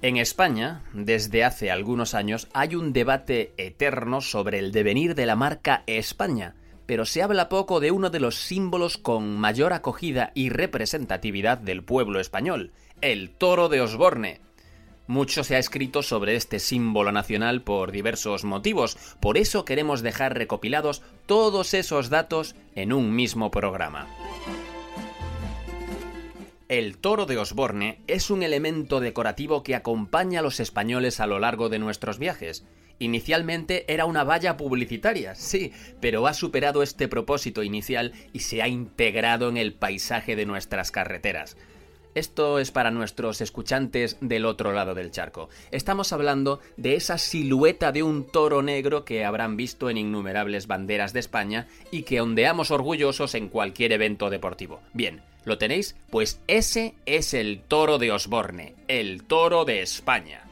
En España, desde hace algunos años, hay un debate eterno sobre el devenir de la marca España, pero se habla poco de uno de los símbolos con mayor acogida y representatividad del pueblo español, el toro de Osborne. Mucho se ha escrito sobre este símbolo nacional por diversos motivos, por eso queremos dejar recopilados todos esos datos en un mismo programa. El toro de Osborne es un elemento decorativo que acompaña a los españoles a lo largo de nuestros viajes. Inicialmente era una valla publicitaria, sí, pero ha superado este propósito inicial y se ha integrado en el paisaje de nuestras carreteras. Esto es para nuestros escuchantes del otro lado del charco. Estamos hablando de esa silueta de un toro negro que habrán visto en innumerables banderas de España y que ondeamos orgullosos en cualquier evento deportivo. Bien, ¿Lo tenéis? Pues ese es el toro de Osborne, el toro de España.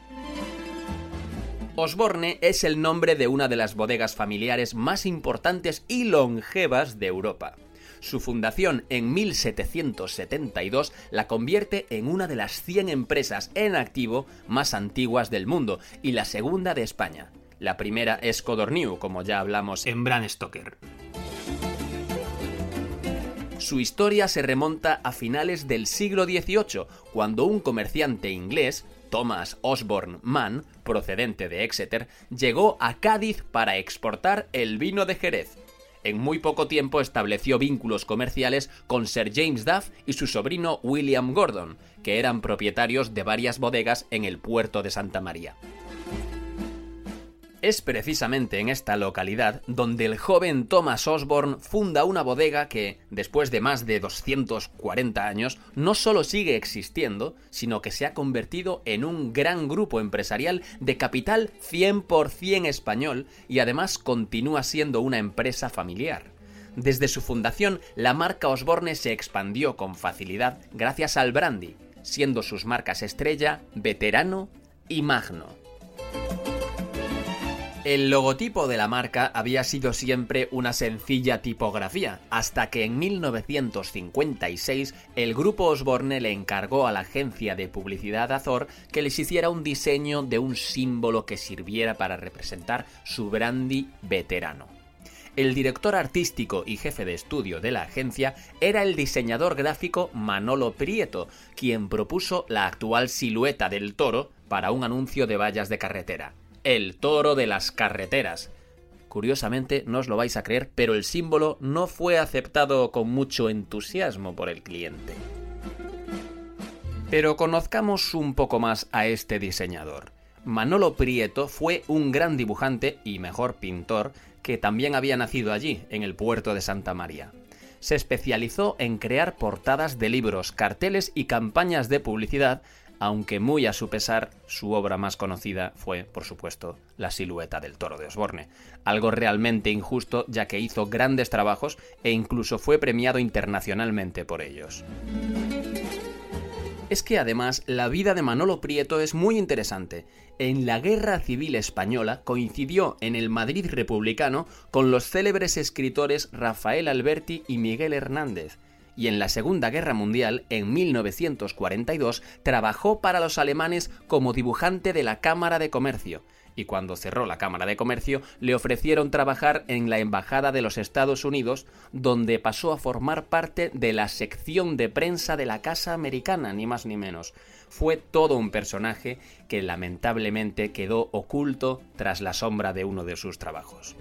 Osborne es el nombre de una de las bodegas familiares más importantes y longevas de Europa. Su fundación en 1772 la convierte en una de las 100 empresas en activo más antiguas del mundo y la segunda de España. La primera es Codorniu, como ya hablamos en Bran Stoker. Su historia se remonta a finales del siglo XVIII, cuando un comerciante inglés, Thomas Osborne Mann, procedente de Exeter, llegó a Cádiz para exportar el vino de Jerez. En muy poco tiempo estableció vínculos comerciales con Sir James Duff y su sobrino William Gordon, que eran propietarios de varias bodegas en el puerto de Santa María. Es precisamente en esta localidad donde el joven Thomas Osborne funda una bodega que, después de más de 240 años, no solo sigue existiendo, sino que se ha convertido en un gran grupo empresarial de capital 100% español y además continúa siendo una empresa familiar. Desde su fundación, la marca Osborne se expandió con facilidad gracias al brandy, siendo sus marcas estrella, veterano y magno. El logotipo de la marca había sido siempre una sencilla tipografía, hasta que en 1956 el grupo Osborne le encargó a la agencia de publicidad Azor que les hiciera un diseño de un símbolo que sirviera para representar su brandy veterano. El director artístico y jefe de estudio de la agencia era el diseñador gráfico Manolo Prieto, quien propuso la actual silueta del toro para un anuncio de vallas de carretera el toro de las carreteras. Curiosamente, no os lo vais a creer, pero el símbolo no fue aceptado con mucho entusiasmo por el cliente. Pero conozcamos un poco más a este diseñador. Manolo Prieto fue un gran dibujante y mejor pintor que también había nacido allí, en el puerto de Santa María. Se especializó en crear portadas de libros, carteles y campañas de publicidad aunque muy a su pesar, su obra más conocida fue, por supuesto, La silueta del toro de Osborne, algo realmente injusto ya que hizo grandes trabajos e incluso fue premiado internacionalmente por ellos. Es que además la vida de Manolo Prieto es muy interesante. En la Guerra Civil Española coincidió en el Madrid republicano con los célebres escritores Rafael Alberti y Miguel Hernández, y en la Segunda Guerra Mundial, en 1942, trabajó para los alemanes como dibujante de la Cámara de Comercio, y cuando cerró la Cámara de Comercio le ofrecieron trabajar en la Embajada de los Estados Unidos, donde pasó a formar parte de la sección de prensa de la Casa Americana, ni más ni menos. Fue todo un personaje que lamentablemente quedó oculto tras la sombra de uno de sus trabajos.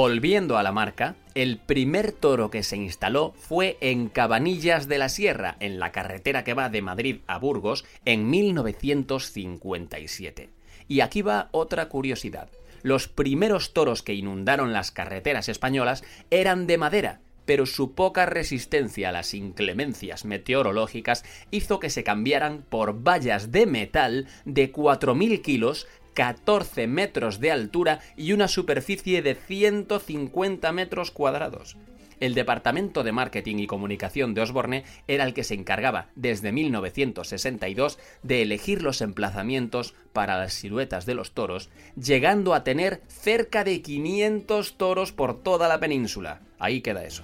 Volviendo a la marca, el primer toro que se instaló fue en Cabanillas de la Sierra, en la carretera que va de Madrid a Burgos, en 1957. Y aquí va otra curiosidad. Los primeros toros que inundaron las carreteras españolas eran de madera, pero su poca resistencia a las inclemencias meteorológicas hizo que se cambiaran por vallas de metal de 4.000 kilos 14 metros de altura y una superficie de 150 metros cuadrados. El departamento de marketing y comunicación de Osborne era el que se encargaba desde 1962 de elegir los emplazamientos para las siluetas de los toros, llegando a tener cerca de 500 toros por toda la península. Ahí queda eso.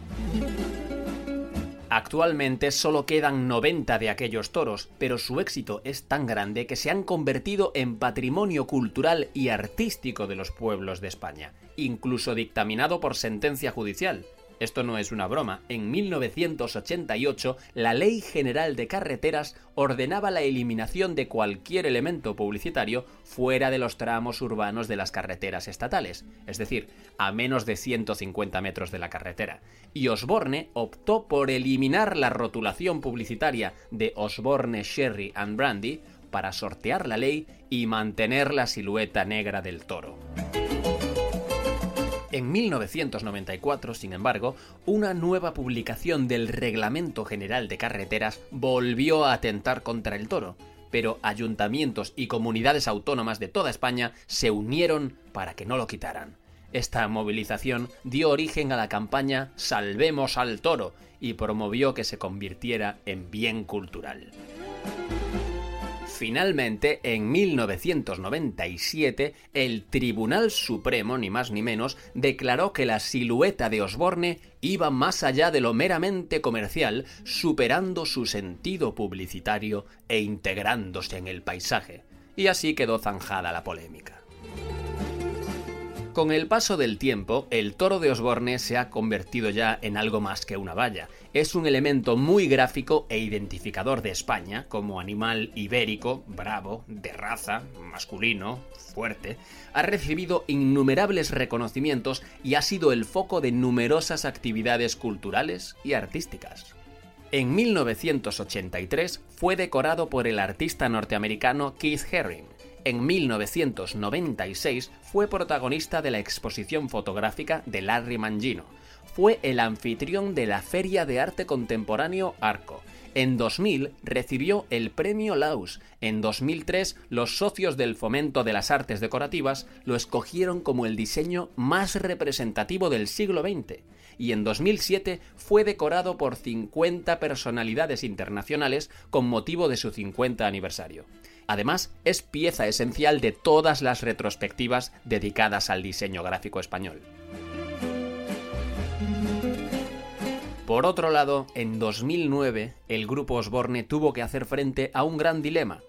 Actualmente solo quedan 90 de aquellos toros, pero su éxito es tan grande que se han convertido en patrimonio cultural y artístico de los pueblos de España, incluso dictaminado por sentencia judicial. Esto no es una broma. En 1988, la Ley General de Carreteras ordenaba la eliminación de cualquier elemento publicitario fuera de los tramos urbanos de las carreteras estatales, es decir, a menos de 150 metros de la carretera. Y Osborne optó por eliminar la rotulación publicitaria de Osborne Sherry and Brandy para sortear la ley y mantener la silueta negra del toro. En 1994, sin embargo, una nueva publicación del Reglamento General de Carreteras volvió a atentar contra el toro, pero ayuntamientos y comunidades autónomas de toda España se unieron para que no lo quitaran. Esta movilización dio origen a la campaña Salvemos al toro y promovió que se convirtiera en bien cultural. Finalmente, en 1997, el Tribunal Supremo, ni más ni menos, declaró que la silueta de Osborne iba más allá de lo meramente comercial, superando su sentido publicitario e integrándose en el paisaje. Y así quedó zanjada la polémica. Con el paso del tiempo, el toro de Osborne se ha convertido ya en algo más que una valla. Es un elemento muy gráfico e identificador de España como animal ibérico, bravo, de raza, masculino, fuerte. Ha recibido innumerables reconocimientos y ha sido el foco de numerosas actividades culturales y artísticas. En 1983 fue decorado por el artista norteamericano Keith Haring en 1996 fue protagonista de la exposición fotográfica de Larry Mangino. Fue el anfitrión de la Feria de Arte Contemporáneo Arco. En 2000 recibió el premio Laus. En 2003 los socios del Fomento de las Artes Decorativas lo escogieron como el diseño más representativo del siglo XX. Y en 2007 fue decorado por 50 personalidades internacionales con motivo de su 50 aniversario. Además, es pieza esencial de todas las retrospectivas dedicadas al diseño gráfico español. Por otro lado, en 2009, el grupo Osborne tuvo que hacer frente a un gran dilema.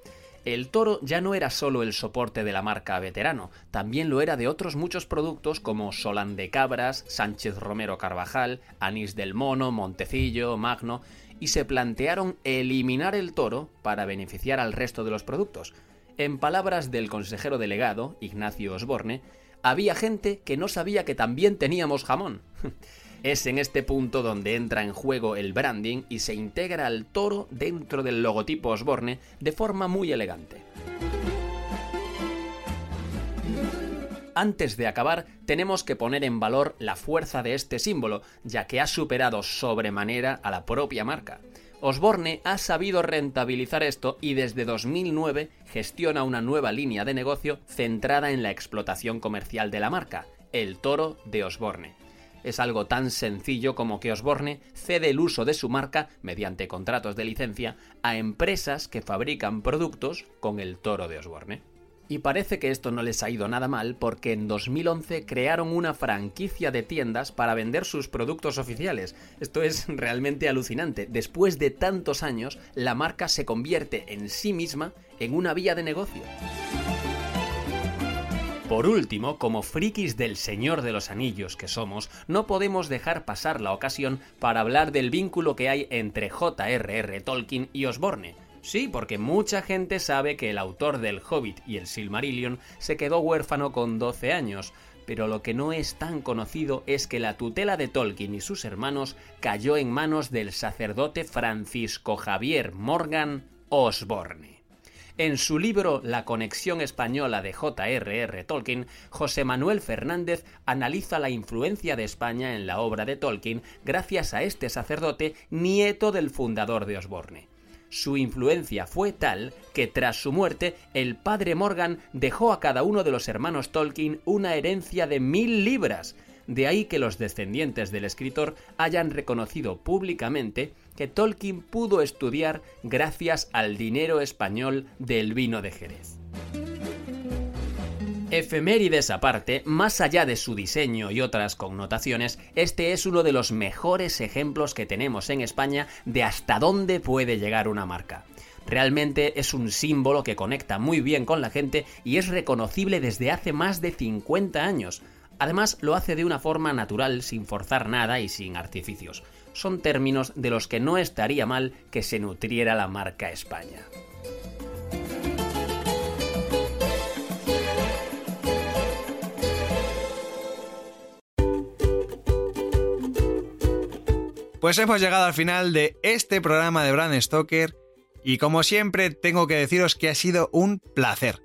El toro ya no era solo el soporte de la marca veterano, también lo era de otros muchos productos como Solán de Cabras, Sánchez Romero Carvajal, Anís del Mono, Montecillo, Magno, y se plantearon eliminar el toro para beneficiar al resto de los productos. En palabras del consejero delegado, Ignacio Osborne, había gente que no sabía que también teníamos jamón. Es en este punto donde entra en juego el branding y se integra al toro dentro del logotipo Osborne de forma muy elegante. Antes de acabar, tenemos que poner en valor la fuerza de este símbolo, ya que ha superado sobremanera a la propia marca. Osborne ha sabido rentabilizar esto y desde 2009 gestiona una nueva línea de negocio centrada en la explotación comercial de la marca, el toro de Osborne. Es algo tan sencillo como que Osborne cede el uso de su marca, mediante contratos de licencia, a empresas que fabrican productos con el toro de Osborne. Y parece que esto no les ha ido nada mal porque en 2011 crearon una franquicia de tiendas para vender sus productos oficiales. Esto es realmente alucinante. Después de tantos años, la marca se convierte en sí misma en una vía de negocio. Por último, como frikis del Señor de los Anillos que somos, no podemos dejar pasar la ocasión para hablar del vínculo que hay entre J.R.R. Tolkien y Osborne Sí, porque mucha gente sabe que el autor del Hobbit y el Silmarillion se quedó huérfano con 12 años, pero lo que no es tan conocido es que la tutela de Tolkien y sus hermanos cayó en manos del sacerdote Francisco Javier Morgan Osborne. En su libro La conexión española de J.R.R. Tolkien, José Manuel Fernández analiza la influencia de España en la obra de Tolkien gracias a este sacerdote nieto del fundador de Osborne. Su influencia fue tal que tras su muerte el padre Morgan dejó a cada uno de los hermanos Tolkien una herencia de mil libras, de ahí que los descendientes del escritor hayan reconocido públicamente que Tolkien pudo estudiar gracias al dinero español del vino de Jerez. Efemérides aparte, más allá de su diseño y otras connotaciones, este es uno de los mejores ejemplos que tenemos en España de hasta dónde puede llegar una marca. Realmente es un símbolo que conecta muy bien con la gente y es reconocible desde hace más de 50 años. Además, lo hace de una forma natural, sin forzar nada y sin artificios. Son términos de los que no estaría mal que se nutriera la marca España. Pues hemos llegado al final de este programa de Brand Stoker y como siempre tengo que deciros que ha sido un placer.